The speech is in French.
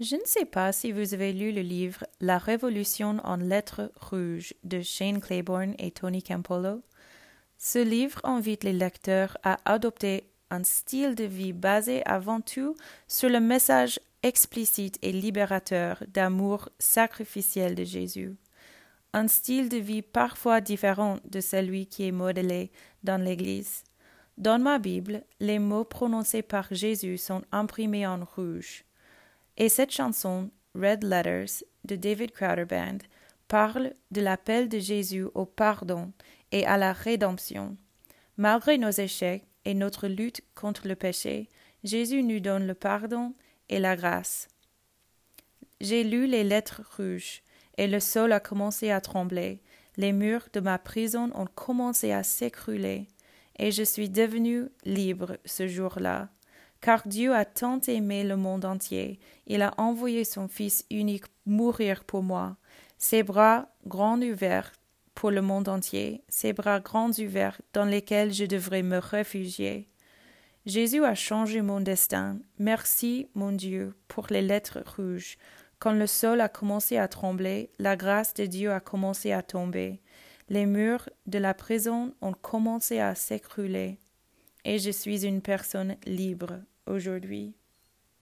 Je ne sais pas si vous avez lu le livre La Révolution en lettres rouges de Shane Claiborne et Tony Campolo. Ce livre invite les lecteurs à adopter un style de vie basé avant tout sur le message explicite et libérateur d'amour sacrificiel de Jésus. Un style de vie parfois différent de celui qui est modelé dans l'Église. Dans ma Bible, les mots prononcés par Jésus sont imprimés en rouge. Et cette chanson, Red Letters, de David Crowder Band, parle de l'appel de Jésus au pardon et à la rédemption. Malgré nos échecs et notre lutte contre le péché, Jésus nous donne le pardon et la grâce. J'ai lu les lettres rouges, et le sol a commencé à trembler, les murs de ma prison ont commencé à s'écrouler, et je suis devenu libre ce jour-là car Dieu a tant aimé le monde entier, il a envoyé son Fils unique mourir pour moi. Ses bras grands ouverts pour le monde entier, ses bras grands ouverts dans lesquels je devrais me réfugier. Jésus a changé mon destin. Merci, mon Dieu, pour les lettres rouges. Quand le sol a commencé à trembler, la grâce de Dieu a commencé à tomber. Les murs de la prison ont commencé à s'écrouler et je suis une personne libre aujourd'hui.